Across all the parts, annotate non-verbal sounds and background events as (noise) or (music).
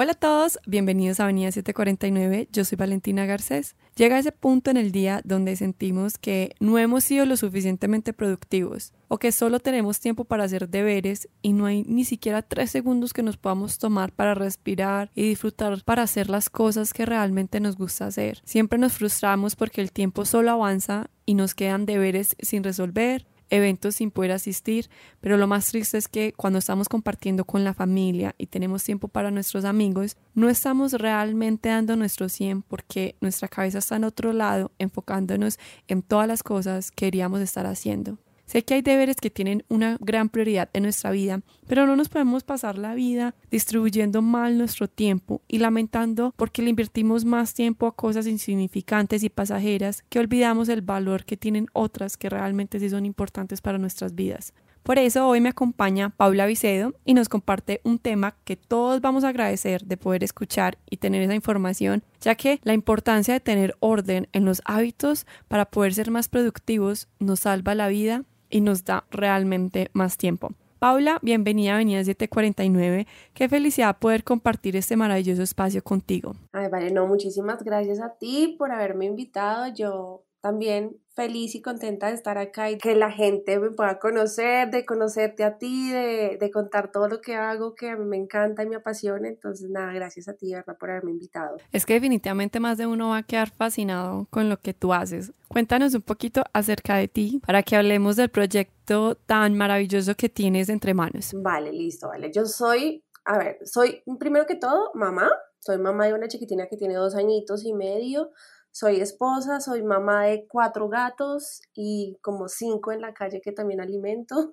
Hola a todos, bienvenidos a Avenida 749, yo soy Valentina Garcés. Llega ese punto en el día donde sentimos que no hemos sido lo suficientemente productivos o que solo tenemos tiempo para hacer deberes y no hay ni siquiera tres segundos que nos podamos tomar para respirar y disfrutar para hacer las cosas que realmente nos gusta hacer. Siempre nos frustramos porque el tiempo solo avanza y nos quedan deberes sin resolver eventos sin poder asistir, pero lo más triste es que cuando estamos compartiendo con la familia y tenemos tiempo para nuestros amigos, no estamos realmente dando nuestro 100 porque nuestra cabeza está en otro lado, enfocándonos en todas las cosas que queríamos estar haciendo. Sé que hay deberes que tienen una gran prioridad en nuestra vida, pero no nos podemos pasar la vida distribuyendo mal nuestro tiempo y lamentando porque le invertimos más tiempo a cosas insignificantes y pasajeras que olvidamos el valor que tienen otras que realmente sí son importantes para nuestras vidas. Por eso hoy me acompaña Paula Vicedo y nos comparte un tema que todos vamos a agradecer de poder escuchar y tener esa información, ya que la importancia de tener orden en los hábitos para poder ser más productivos nos salva la vida y nos da realmente más tiempo. Paula, bienvenida a Avenida 749. Qué felicidad poder compartir este maravilloso espacio contigo. Ay, vale, no, muchísimas gracias a ti por haberme invitado. Yo también feliz y contenta de estar acá y que la gente me pueda conocer, de conocerte a ti, de, de contar todo lo que hago, que a mí me encanta y me apasiona. Entonces, nada, gracias a ti, ¿verdad? Por haberme invitado. Es que definitivamente más de uno va a quedar fascinado con lo que tú haces. Cuéntanos un poquito acerca de ti para que hablemos del proyecto tan maravilloso que tienes entre manos. Vale, listo, vale. Yo soy, a ver, soy primero que todo mamá. Soy mamá de una chiquitina que tiene dos añitos y medio soy esposa, soy mamá de cuatro gatos y como cinco en la calle que también alimento.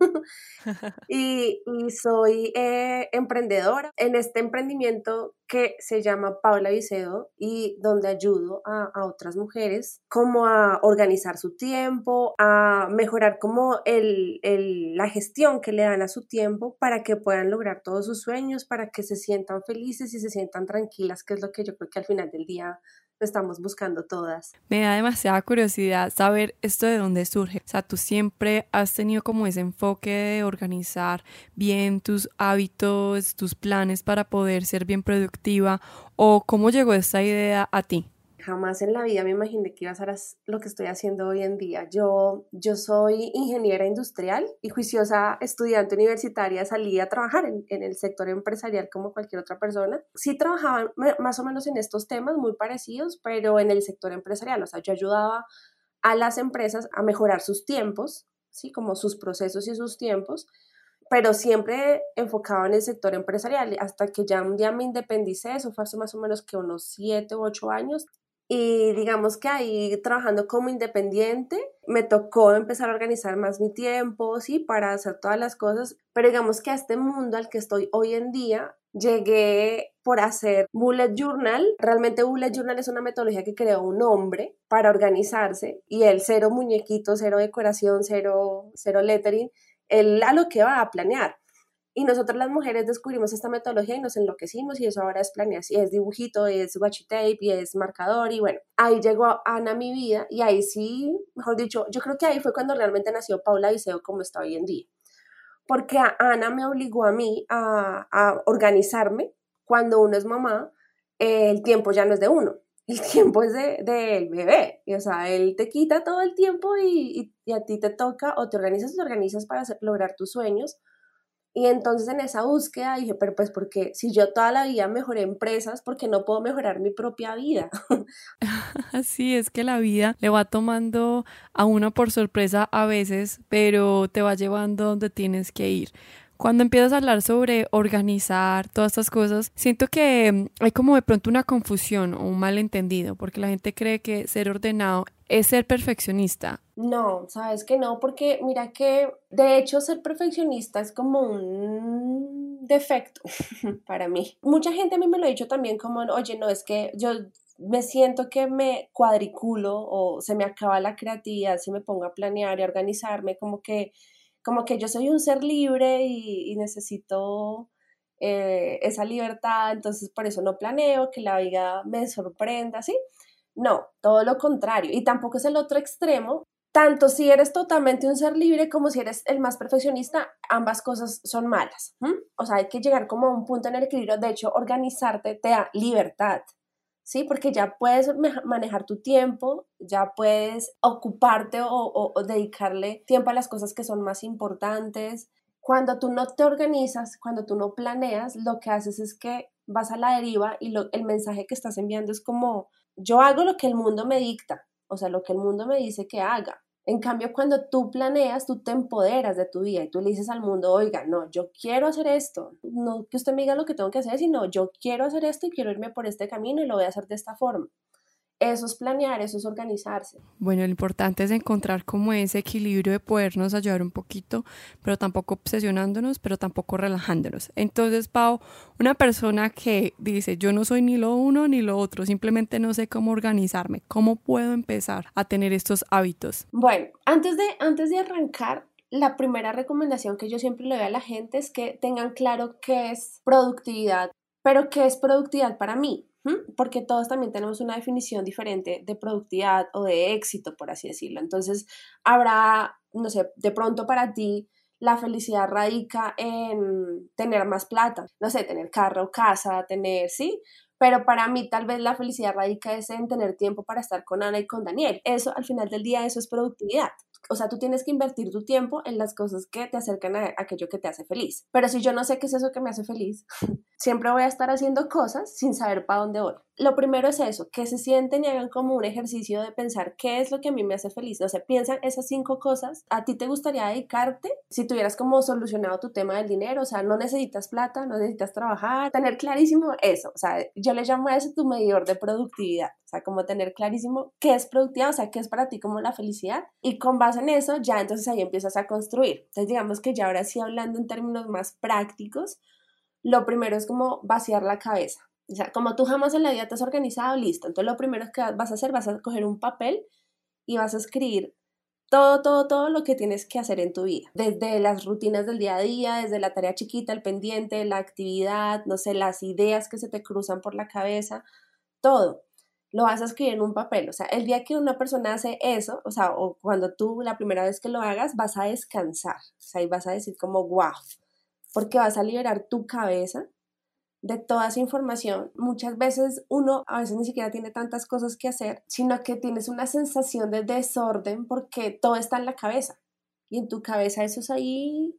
(laughs) y, soy eh, emprendedora en este emprendimiento que se llama Paula Vicedo y donde ayudo a, otras mujeres como a organizar su tiempo, a mejorar como el, la gestión que le dan a su tiempo para que puedan lograr todos sus sueños, para que se sientan felices y se sientan tranquilas, que es lo que yo creo que al final del día estamos buscando todas. Me da demasiada curiosidad saber esto de dónde surge. O sea, tú siempre has tenido como ese enfoque de organizar bien tus hábitos, tus planes para poder ser bien productiva o cómo llegó esta idea a ti jamás en la vida me imaginé que iba a hacer lo que estoy haciendo hoy en día. Yo, yo soy ingeniera industrial y juiciosa estudiante universitaria, salí a trabajar en, en, el sector empresarial como cualquier otra persona. Sí trabajaba más o menos en estos temas muy parecidos, pero en el sector empresarial, o sea, yo ayudaba a las empresas a mejorar sus tiempos, ¿sí? Como sus procesos y sus tiempos, pero siempre enfocado en el sector empresarial, hasta que ya un día me independicé, eso fue hace más o menos que unos siete u ocho años, y digamos que ahí trabajando como independiente me tocó empezar a organizar más mi tiempo, sí, para hacer todas las cosas, pero digamos que a este mundo al que estoy hoy en día llegué por hacer bullet journal. Realmente bullet journal es una metodología que creó un hombre para organizarse y él cero muñequito, cero decoración, cero, cero lettering, él a lo que va a planear. Y nosotras las mujeres descubrimos esta metodología y nos enloquecimos y eso ahora es planeación, es dibujito, es washi tape y es marcador y bueno, ahí llegó Ana a mi vida y ahí sí, mejor dicho, yo creo que ahí fue cuando realmente nació Paula Viseo como está hoy en día. Porque Ana me obligó a mí a, a organizarme. Cuando uno es mamá, el tiempo ya no es de uno, (laughs) el tiempo es del de, bebé. Y, o sea, él te quita todo el tiempo y, y, a ti te toca o te organizas o te organizas para lograr tus sueños y entonces en esa búsqueda dije, pero pues porque si yo toda la vida mejoré empresas, ¿por qué no puedo mejorar mi propia vida? (laughs) Así es que la vida le va tomando a uno por sorpresa a veces, pero te va llevando donde tienes que ir. Cuando empiezas a hablar sobre organizar todas estas cosas, siento que mm, hay como de pronto una confusión o un malentendido, porque la gente cree que ser ordenado es ser perfeccionista. No, sabes que no, porque mira que de hecho ser perfeccionista es como un defecto (laughs) para mí. Mucha gente a mí me lo ha dicho también como, oye, no, es que yo me siento que me cuadriculo o se me acaba la creatividad si me pongo a planear y a organizarme, como que como que yo soy un ser libre y, necesito eh, esa libertad, entonces por eso no planeo que la vida me sorprenda, ¿sí? No, todo lo contrario. Y tampoco es el otro extremo, tanto si eres totalmente un ser libre como si eres el más perfeccionista, ambas cosas son malas. O sea, hay que llegar como a un punto en el equilibrio. De hecho, organizarte te da libertad. ¿Sí? Porque ya puedes manejar tu tiempo, ya puedes ocuparte o, dedicarle tiempo a las cosas que son más importantes. Cuando tú no te organizas, cuando tú no planeas, lo que haces es que vas a la deriva y el mensaje que estás enviando es como, yo hago lo que el mundo me dicta, o sea, lo que el mundo me dice que haga. En cambio, cuando tú planeas, tú te empoderas de tu vida y tú le dices al mundo, oiga, no, yo quiero hacer esto, no que usted me diga lo que tengo que hacer, sino yo quiero hacer esto y quiero irme por este camino y lo voy a hacer de esta forma. Eso es planear, eso es organizarse. Bueno, lo importante es encontrar como ese equilibrio de podernos ayudar un poquito, pero tampoco obsesionándonos, pero tampoco relajándonos. Entonces, Pau, una persona que dice, yo no soy ni lo uno ni lo otro, simplemente no sé cómo organizarme, ¿cómo puedo empezar a tener estos hábitos? Bueno, antes de, antes de arrancar, la primera recomendación que yo siempre le doy a la gente es que tengan claro qué es productividad, pero qué es productividad para mí porque todos también tenemos una definición diferente de productividad o de éxito, por así decirlo. Entonces, habrá, no sé, de pronto para ti la felicidad radica en tener más plata, no sé, tener carro, casa, tener, sí, pero para mí tal vez la felicidad radica es en tener tiempo para estar con Ana y con Daniel. Eso, al final del día, eso es productividad o sea, tú tienes que invertir tu tiempo en las cosas que te acercan a aquello que te hace feliz. Pero si yo no sé qué es eso que me hace feliz, (laughs) siempre voy a estar haciendo cosas sin saber para dónde voy. Lo primero es eso, que se sienten y hagan como un ejercicio de pensar qué es lo que a mí me hace feliz. O sea, piensan esas cinco cosas. ¿A ti te gustaría dedicarte si tuvieras como solucionado tu tema del dinero? O sea, no necesitas plata, no necesitas trabajar. Tener clarísimo eso. O sea, yo le llamo a eso tu medidor de productividad. O sea, como tener clarísimo qué es productividad, o sea, qué es para ti como la felicidad. Y con base en eso, ya entonces ahí empiezas a construir. Entonces, digamos que ya ahora sí hablando en términos más prácticos, lo primero es como vaciar la cabeza. O sea, como tú jamás en la vida te has organizado, listo. Entonces, lo primero que vas a hacer, vas a coger un papel y vas a escribir todo, todo, todo lo que tienes que hacer en tu vida, desde las rutinas del día a día, desde la tarea chiquita, el pendiente, la actividad, no sé, las ideas que se te cruzan por la cabeza, todo lo vas a escribir en un papel. O sea, el día que una persona hace eso, o sea, o cuando tú la primera vez que lo hagas, vas a descansar. O sea, y vas a decir como, wow, porque vas a liberar tu cabeza de toda esa información. Muchas veces uno a veces ni siquiera tiene tantas cosas que hacer, sino que tienes una sensación de desorden porque todo está en la cabeza. Y en tu cabeza eso es ahí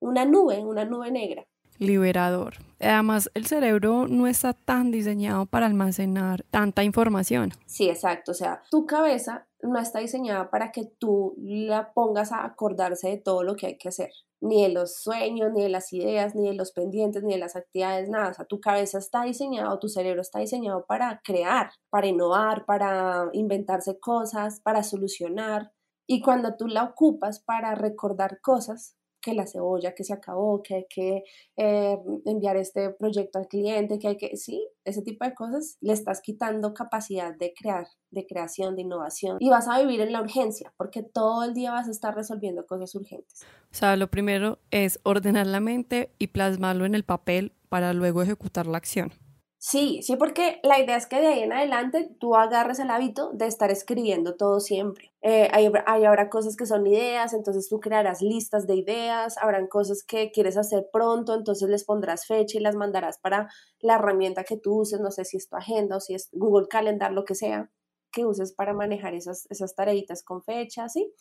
una nube, una nube negra liberador. Además, el cerebro no está tan diseñado para almacenar tanta información. Sí, exacto. O sea, tu cabeza no está diseñada para que tú la pongas a acordarse de todo lo que hay que hacer. Ni de los sueños, ni de las ideas, ni de los pendientes, ni de las actividades, nada. O sea, tu cabeza está diseñado, tu cerebro está diseñado para crear, para innovar, para inventarse cosas, para solucionar. Y cuando tú la ocupas para recordar cosas, que la cebolla que se acabó, que hay que eh, enviar este proyecto al cliente, que hay que, sí, ese tipo de cosas, le estás quitando capacidad de crear, de creación, de innovación y vas a vivir en la urgencia porque todo el día vas a estar resolviendo cosas urgentes. O sea, lo primero es ordenar la mente y plasmarlo en el papel para luego ejecutar la acción. Sí, sí, porque la idea es que de ahí en adelante tú agarres el hábito de estar escribiendo todo siempre. Eh, hay, habrá cosas que son ideas, entonces tú crearás listas de ideas, habrán cosas que quieres hacer pronto, entonces les pondrás fecha y las mandarás para la herramienta que tú uses, no sé si es tu agenda o si es Google Calendar, lo que sea que uses para manejar esas, esas tareitas con fecha, ¿sí?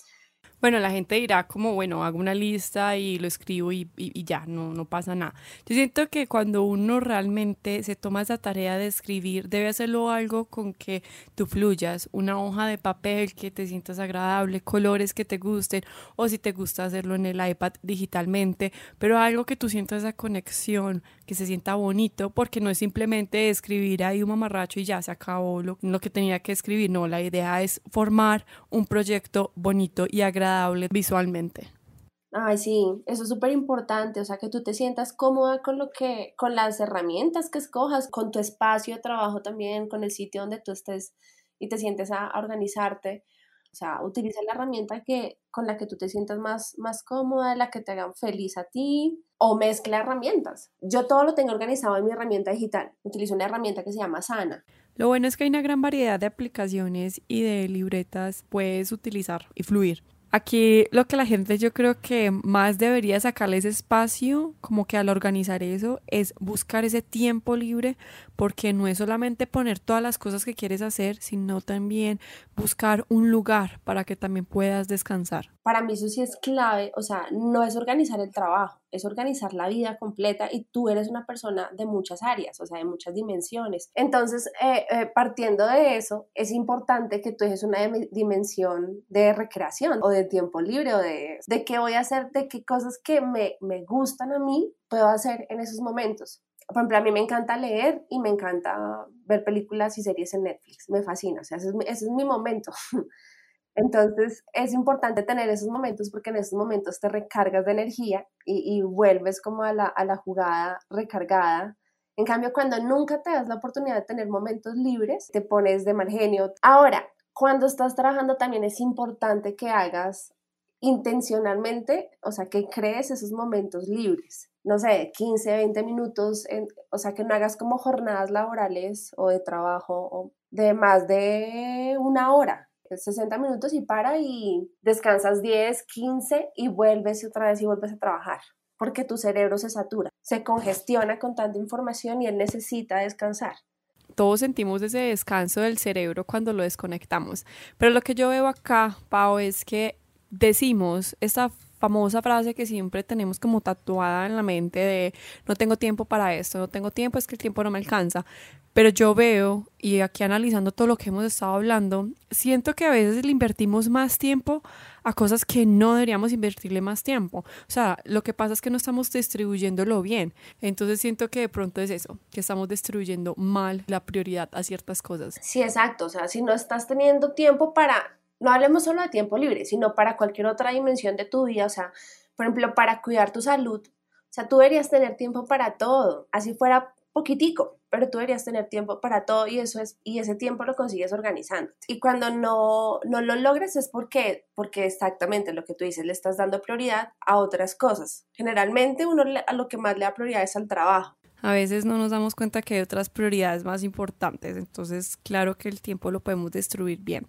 Bueno, la gente dirá como, bueno, hago una lista y lo escribo y, y, ya, no, no pasa nada. Yo siento que cuando uno realmente se toma esa tarea de escribir, debe hacerlo algo con que tú fluyas, una hoja de papel que te sientas agradable, colores que te gusten, o si te gusta hacerlo en el iPad digitalmente, pero algo que tú sientas esa conexión, que se sienta bonito, porque no es simplemente escribir ahí un mamarracho y ya se acabó lo, lo que tenía que escribir, no, la idea es formar un proyecto bonito y agradable visualmente. Ay, sí, eso es súper importante, o sea, que tú te sientas cómoda con lo que, con las herramientas que escojas, con tu espacio de trabajo también, con el sitio donde tú estés y te sientes a, organizarte. O sea, utiliza la herramienta que, con la que tú te sientas más, más cómoda, la que te hagan feliz a ti, o mezcla herramientas. Yo todo lo tengo organizado en mi herramienta digital. Utilizo una herramienta que se llama Sana. Lo bueno es que hay una gran variedad de aplicaciones y de libretas puedes utilizar y fluir. Aquí lo que la gente yo creo que más debería sacarle ese espacio, como que al organizar eso, es buscar ese tiempo libre, porque no es solamente poner todas las cosas que quieres hacer, sino también buscar un lugar para que también puedas descansar. Para mí eso sí es clave, o sea, no es organizar el trabajo, es organizar la vida completa y tú eres una persona de muchas áreas, o sea, de muchas dimensiones. Entonces, eh, eh, partiendo de eso, es importante que tú dejes una dimensión de recreación o de tiempo libre o de, de qué voy a hacer, de qué cosas que me, me gustan a mí puedo hacer en esos momentos. Por ejemplo, a mí me encanta leer y me encanta ver películas y series en Netflix, me fascina, o sea, ese es ese es mi momento. (laughs) Entonces es importante tener esos momentos porque en esos momentos te recargas de energía y, vuelves como a la, a la, jugada recargada. En cambio, cuando nunca te das la oportunidad de tener momentos libres, te pones de mal genio. Ahora, cuando estás trabajando también es importante que hagas intencionalmente, o sea, que crees esos momentos libres. No sé, 15, 20 minutos, o sea, que no hagas como jornadas laborales o de trabajo de más de una hora 60 minutos y para y descansas 10, 15 y vuelves otra vez y vuelves a trabajar porque tu cerebro se satura, se congestiona con tanta información y él necesita descansar. Todos sentimos ese descanso del cerebro cuando lo desconectamos, pero lo que yo veo acá, Pau, es que decimos esta famosa frase que siempre tenemos como tatuada en la mente de no tengo tiempo para esto, no tengo tiempo, es que el tiempo no me alcanza. Pero yo veo, y aquí analizando todo lo que hemos estado hablando, siento que a veces le invertimos más tiempo a cosas que no deberíamos invertirle más tiempo. O sea, lo que pasa es que no estamos distribuyéndolo bien. Entonces siento que de pronto es eso, que estamos distribuyendo mal la prioridad a ciertas cosas. Sí, exacto. O sea, si no estás teniendo tiempo para, no hablemos solo de tiempo libre, sino para cualquier otra dimensión de tu vida. O sea, por ejemplo, para cuidar tu salud. O sea, tú deberías tener tiempo para todo. Así fuera poquitico, pero tú deberías tener tiempo para todo y eso es y ese tiempo lo consigues organizando. Y cuando no, no lo logres es porque porque exactamente lo que tú dices le estás dando prioridad a otras cosas. Generalmente uno a lo que más le da prioridad es al trabajo. A veces no nos damos cuenta que hay otras prioridades más importantes, entonces claro que el tiempo lo podemos destruir bien.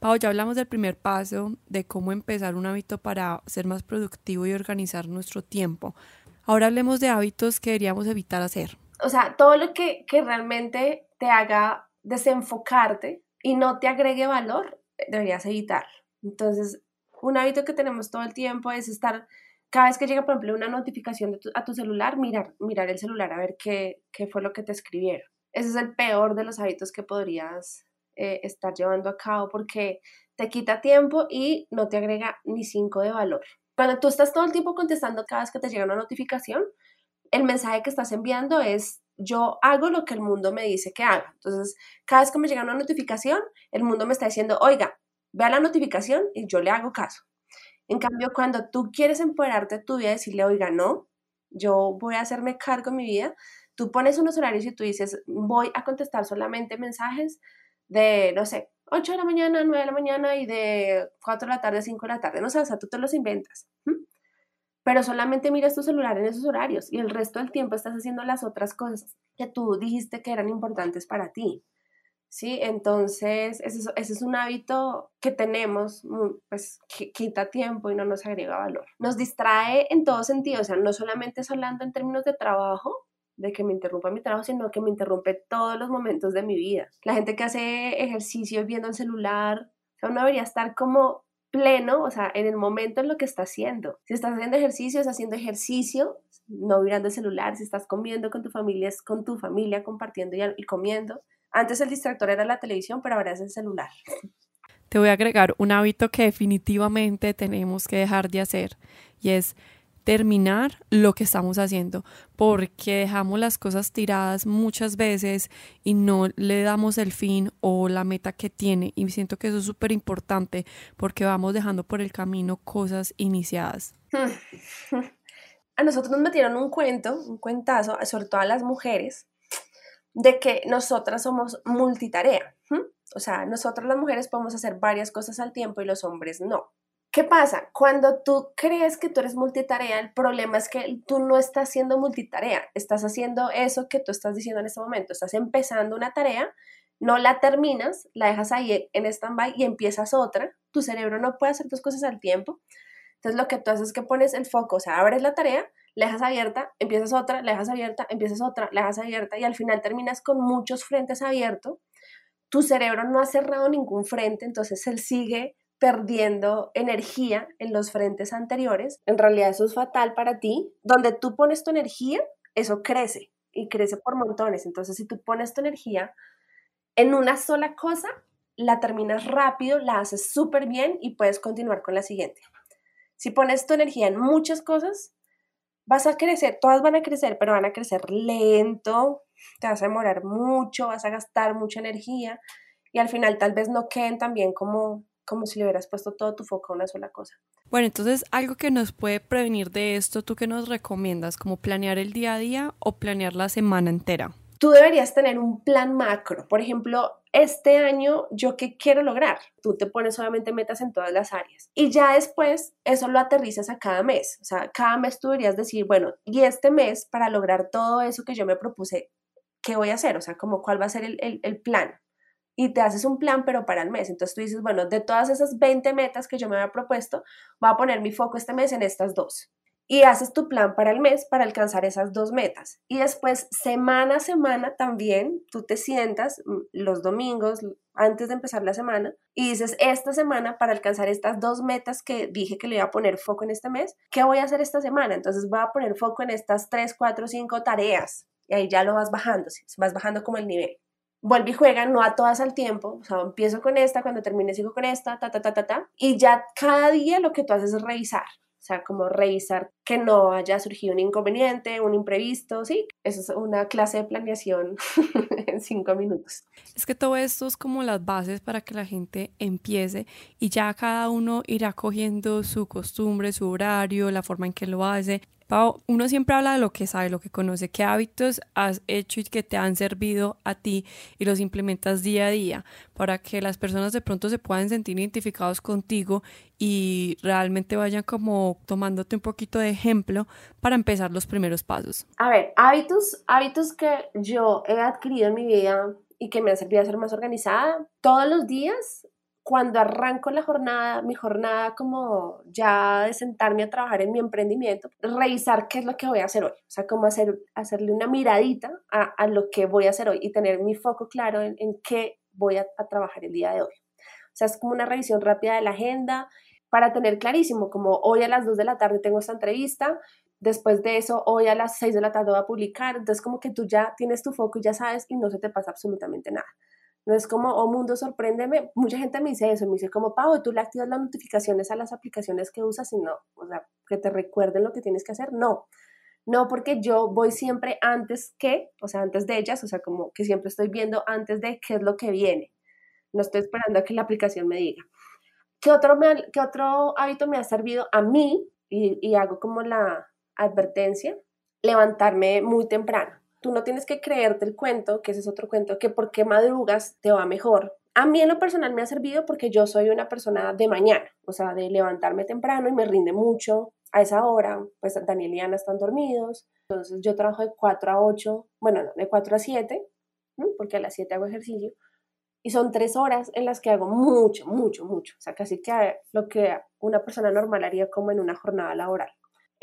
Pau, ya hablamos del primer paso, de cómo empezar un hábito para ser más productivo y organizar nuestro tiempo. Ahora hablemos de hábitos que deberíamos evitar hacer o sea, todo lo que, realmente te haga desenfocarte y no te agregue valor, deberías evitar. Entonces, un hábito que tenemos todo el tiempo es estar, cada vez que llega, por ejemplo, una notificación a tu celular, mirar, mirar el celular a ver qué, fue lo que te escribieron. Ese es el peor de los hábitos que podrías eh, estar llevando a cabo porque te quita tiempo y no te agrega ni cinco de valor. Cuando tú estás todo el tiempo contestando cada vez que te llega una notificación, el mensaje que estás enviando es yo hago lo que el mundo me dice que haga. Entonces, cada vez que me llega una notificación, el mundo me está diciendo, oiga, vea la notificación y yo le hago caso. En cambio, cuando tú quieres empoderarte de tu vida decirle, oiga, no, yo voy a hacerme cargo de mi vida, tú pones unos horarios y tú dices, voy a contestar solamente mensajes de, no sé, 8 de la mañana, 9 de la mañana y de 4 de la tarde, 5 de la tarde. No sé, o sea, tú te los inventas pero solamente miras tu celular en esos horarios y el resto del tiempo estás haciendo las otras cosas que tú dijiste que eran importantes para ti. ¿Sí? Entonces, ese es, un hábito que tenemos, pues que quita tiempo y no nos agrega valor. Nos distrae en todo sentido, o sea, no solamente es hablando en términos de trabajo, de que me interrumpa mi trabajo, sino que me interrumpe todos los momentos de mi vida. La gente que hace ejercicio viendo el celular, o sea, debería estar como pleno, o sea, en el momento en lo que está haciendo. Si estás haciendo ejercicio, estás haciendo ejercicio, no mirando el celular. Si estás comiendo con tu familia, es con tu familia compartiendo y, comiendo. Antes el distractor era la televisión, pero ahora es el celular. Te voy a agregar un hábito que definitivamente tenemos que dejar de hacer y es terminar lo que estamos haciendo, porque dejamos las cosas tiradas muchas veces y no le damos el fin o la meta que tiene. Y siento que eso es súper importante porque vamos dejando por el camino cosas iniciadas. (laughs) A nosotros nos metieron un cuento, un cuentazo, sobre todo a las mujeres, de que nosotras somos multitarea. O sea, nosotras las mujeres podemos hacer varias cosas al tiempo y los hombres no. ¿Qué pasa? Cuando tú crees que tú eres multitarea, el problema es que tú no estás haciendo multitarea, estás haciendo eso que tú estás diciendo en este momento, estás empezando una tarea no la terminas, la dejas ahí en stand-by y empiezas otra, tu cerebro no puede hacer dos cosas al tiempo. Entonces lo que tú haces es que pones el foco, o sea, abres la tarea, la dejas abierta, empiezas otra, la dejas abierta, empiezas otra, la dejas abierta y al final terminas con muchos frentes abiertos. Tu cerebro no ha cerrado ningún frente, entonces él sigue perdiendo energía en los frentes anteriores. En realidad eso es fatal para ti. Donde tú pones tu energía, eso crece y crece por montones. Entonces si tú pones tu energía en una sola cosa, la terminas rápido, la haces súper bien y puedes continuar con la siguiente. Si pones tu energía en muchas cosas, vas a crecer, todas van a crecer, pero van a crecer lento, te vas a demorar mucho, vas a gastar mucha energía y al final tal vez no queden tan bien como, como si le hubieras puesto todo tu foco a una sola cosa. Bueno, entonces algo que nos puede prevenir de esto, ¿tú qué nos recomiendas? ¿Como planear el día a día o planear la semana entera? tú deberías tener un plan macro. Por ejemplo, este año yo qué quiero lograr. Tú te pones obviamente metas en todas las áreas y ya después eso lo aterrizas a cada mes. O sea, cada mes tú deberías decir, bueno, y este mes para lograr todo eso que yo me propuse, ¿qué voy a hacer? O sea, como cuál va a ser el, el plan. Y te haces un plan, pero para el mes. Entonces tú dices, bueno, de todas esas 20 metas que yo me había propuesto, voy a poner mi foco este mes en estas dos y haces tu plan para el mes para alcanzar esas dos metas. Y después, semana a semana también, tú te sientas mm, los domingos antes de empezar la semana y dices, esta semana para alcanzar estas dos metas que dije que le iba a poner foco en este mes, ¿qué voy a hacer esta semana? Entonces voy a poner foco en estas tres, cuatro, cinco tareas y ahí ya lo vas bajando, vas bajando como el nivel. Vuelve y juega, no a todas al tiempo, o sea, empiezo con esta, cuando termine sigo con esta, ta, ta, ta, ta, ta, y ya cada día lo que tú haces es revisar, o sea, como revisar que no haya surgido un inconveniente, un imprevisto, sí. Eso es una clase de planeación (laughs) en cinco minutos. Es que todo esto es como las bases para que la gente empiece y ya cada uno irá cogiendo su costumbre, su horario, la forma en que lo hace Pau, uno siempre habla de lo que sabe, lo que conoce, qué hábitos has hecho y que te han servido a ti y los implementas día a día para que las personas de pronto se puedan sentir identificados contigo y realmente vayan como tomándote un poquito de ejemplo para empezar los primeros pasos. A ver, hábitos, hábitos que yo he adquirido en mi vida y que me han servido a ser más organizada. Todos los días cuando arranco la jornada, mi jornada como ya de sentarme a trabajar en mi emprendimiento, revisar qué es lo que voy a hacer hoy, o sea, como hacer, hacerle una miradita a, a lo que voy a hacer hoy y tener mi foco claro en, en qué voy a, a, trabajar el día de hoy. O sea, es como una revisión rápida de la agenda para tener clarísimo, como hoy a las 2 de la tarde tengo esta entrevista, después de eso hoy a las 6 de la tarde voy a publicar, entonces como que tú ya tienes tu foco y ya sabes y no se te pasa absolutamente nada. No es como, oh mundo, sorpréndeme. Mucha gente me dice eso, me dice como, Pau, tú le activas las notificaciones a las aplicaciones que usas y no, o sea, que te recuerden lo que tienes que hacer. No, no porque yo voy siempre antes que, o sea, antes de ellas, o sea, como que siempre estoy viendo antes de qué es lo que viene. No estoy esperando a que la aplicación me diga. ¿Qué otro, qué otro hábito me ha servido a mí? Y, y hago como la advertencia, levantarme muy temprano tú no tienes que creerte el cuento, que ese es otro cuento, que porque madrugas te va mejor. A mí en lo personal me ha servido porque yo soy una persona de mañana, o sea, de levantarme temprano y me rinde mucho a esa hora, pues Daniel y Ana están dormidos, entonces yo trabajo de 4 a 8, bueno, no, de 4 a 7, porque a las 7 hago ejercicio, y son tres horas en las que hago mucho, mucho, mucho, o sea, casi que lo que una persona normal haría como en una jornada laboral.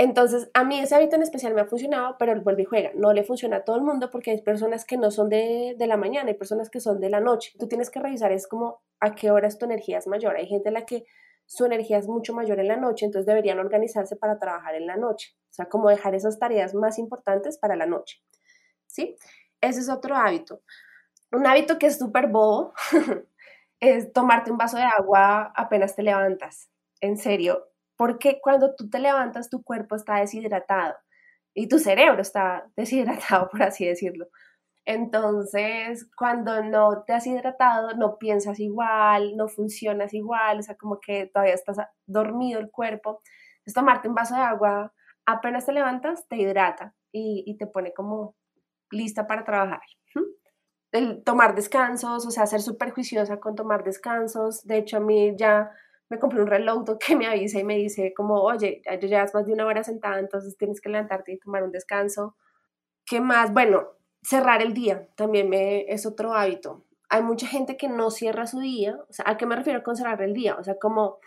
Entonces, a mí ese hábito en especial me ha funcionado, pero el vuelve y juega. No le funciona a todo el mundo porque hay personas que no son de, de, la mañana, hay personas que son de la noche. Tú tienes que revisar, es como a qué horas tu energía es mayor. Hay gente en la que su energía es mucho mayor en la noche, entonces deberían organizarse para trabajar en la noche. O sea, como dejar esas tareas más importantes para la noche. ¿Sí? Ese es otro hábito. Un hábito que es súper bobo (laughs) es tomarte un vaso de agua apenas te levantas. En serio, porque cuando tú te levantas tu cuerpo está deshidratado y tu cerebro está (laughs) deshidratado, por así decirlo. Entonces, cuando no te has hidratado, no piensas igual, no funcionas igual, o sea, como que todavía estás dormido el cuerpo. Es tomarte un vaso de agua, apenas te levantas, te hidrata y, y te pone como lista para trabajar. El tomar descansos, o sea, ser súper juiciosa con tomar descansos. De hecho, a mí ya me compré un reloj que me avisa y me dice como, oye, ya llevas más de una hora sentada, entonces tienes que levantarte y tomar un descanso. ¿Qué más? Bueno, cerrar el día también me, es otro hábito. hay mucha gente que no cierra su día. ¿a qué me refiero con cerrar el día? O sea, como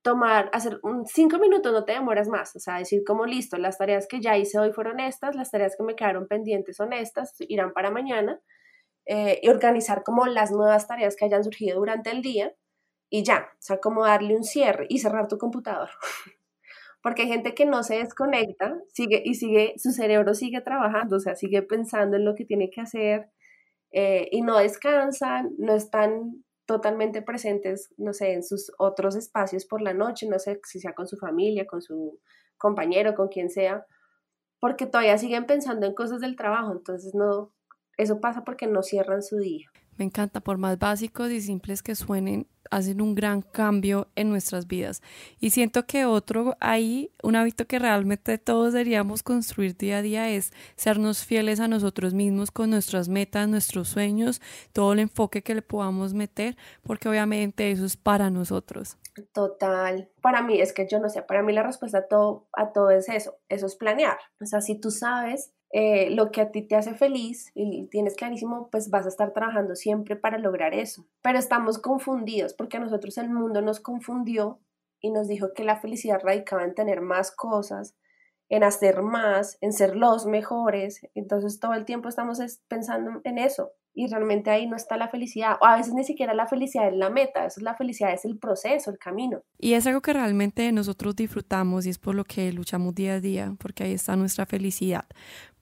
tomar, hacer un, cinco minutos, no te demoras más. O sea, decir como listo, las tareas que ya hice hoy fueron estas, las tareas que me quedaron pendientes son estas, irán para mañana. Eh, y organizar como las nuevas tareas que hayan surgido durante el día y ya, o sea, como darle un cierre y cerrar tu computador. (laughs) Porque hay gente que no se desconecta sigue, y sigue, su cerebro sigue trabajando, o sea, sigue pensando en lo que tiene que hacer eh, y no descansan, no están totalmente presentes, no sé, en sus otros espacios por la noche, no sé si sea con su familia, con su compañero, con quien sea, porque todavía siguen pensando en cosas del trabajo, entonces no, eso pasa porque no cierran su día. Me encanta, por más básicos y simples que suenen, hacen un gran cambio en nuestras vidas. Y siento que otro ahí, un hábito que realmente todos deberíamos construir día a día es sernos fieles a nosotros mismos con nuestras metas, nuestros sueños, todo el enfoque que le podamos meter, porque obviamente eso es para nosotros. Total. Para mí, es que yo no sé, para mí la respuesta a todo, a todo es eso, eso es planear. O sea, si tú sabes eh, lo que a ti te hace feliz y tienes clarísimo, pues vas a estar trabajando siempre para lograr eso. Pero estamos confundidos porque a nosotros el mundo nos confundió y nos dijo que la felicidad radicaba en tener más cosas, en hacer más, en ser los mejores. Entonces todo el tiempo estamos pensando en eso y realmente ahí no está la felicidad. O a veces ni siquiera la felicidad es la meta, eso es la felicidad, es el proceso, el camino. Y es algo que realmente nosotros disfrutamos y es por lo que luchamos día a día, porque ahí está nuestra felicidad.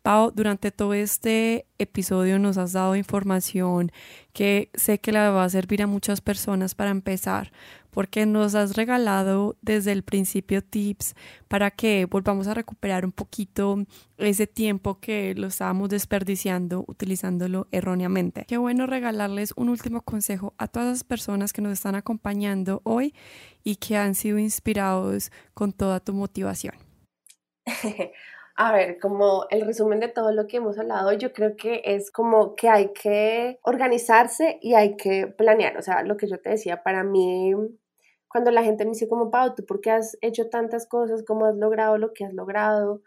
Pau, durante todo este episodio nos has dado información que sé que le va a servir a muchas personas para empezar, porque nos has regalado desde el principio tips para que volvamos a recuperar un poquito ese tiempo que lo estábamos desperdiciando utilizándolo erróneamente. Qué bueno regalarles un último consejo a todas las personas que nos están acompañando hoy y que han sido inspirados con toda tu motivación. (laughs) A ver, como el resumen de todo lo que hemos hablado, yo creo que es como que hay que organizarse y hay que planear. O sea, lo que yo te decía, para mí, cuando la gente me dice como, Pau, ¿tú por qué has hecho tantas cosas? ¿Cómo has logrado lo que has logrado?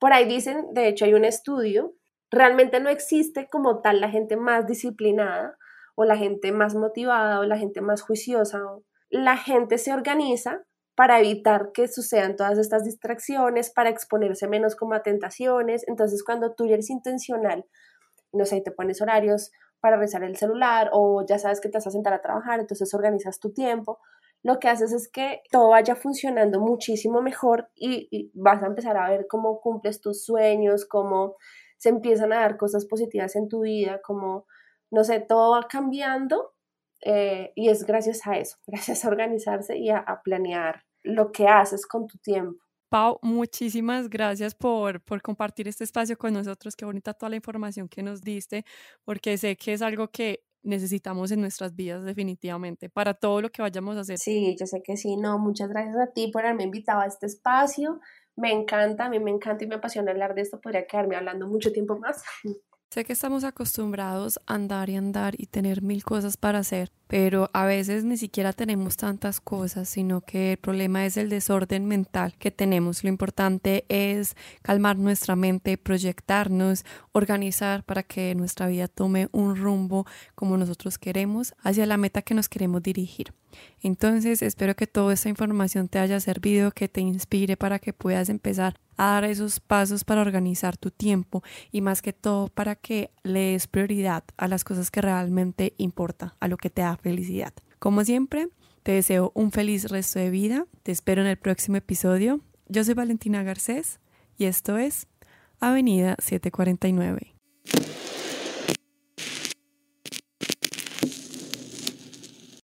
Por ahí dicen, de hecho hay un estudio, realmente no existe como tal la gente más disciplinada o la gente más motivada o la gente más juiciosa. La gente se organiza para evitar que sucedan todas estas distracciones, para exponerse menos como a tentaciones. Entonces, cuando tú eres intencional, no sé, te pones horarios para revisar el celular o ya sabes que te vas a sentar a trabajar, entonces organizas tu tiempo, lo que haces es que todo vaya funcionando muchísimo mejor y, y vas a empezar a ver cómo cumples tus sueños, cómo se empiezan a dar cosas positivas en tu vida, cómo, no sé, todo va cambiando eh, y es gracias a eso, (laughs) gracias a organizarse y a, planear lo que haces con tu tiempo. Pau, muchísimas gracias por, por compartir este espacio con nosotros. Qué bonita toda la información que nos diste, porque sé que es algo que necesitamos en nuestras vidas definitivamente para todo lo que vayamos a hacer. Sí, yo sé que sí. No, muchas gracias a ti por haberme invitado a este espacio. Me encanta, a mí me encanta y me apasiona hablar de esto. Podría quedarme hablando mucho tiempo más. Sé que estamos acostumbrados a andar y andar y tener mil cosas para hacer, pero a veces ni siquiera tenemos tantas cosas, sino que el problema es el desorden mental que tenemos. Lo importante es calmar nuestra mente, proyectarnos, organizar para que nuestra vida tome un rumbo como nosotros queremos hacia la meta que nos queremos dirigir. Entonces, espero que toda esta información te haya servido, que te inspire para que puedas empezar a dar esos pasos para organizar tu tiempo y más que todo para que le des prioridad a las cosas que realmente importan, a lo que te da felicidad. Como siempre, te deseo un feliz resto de vida. Te espero en el próximo episodio. Yo soy Valentina Garcés y esto es Avenida 749.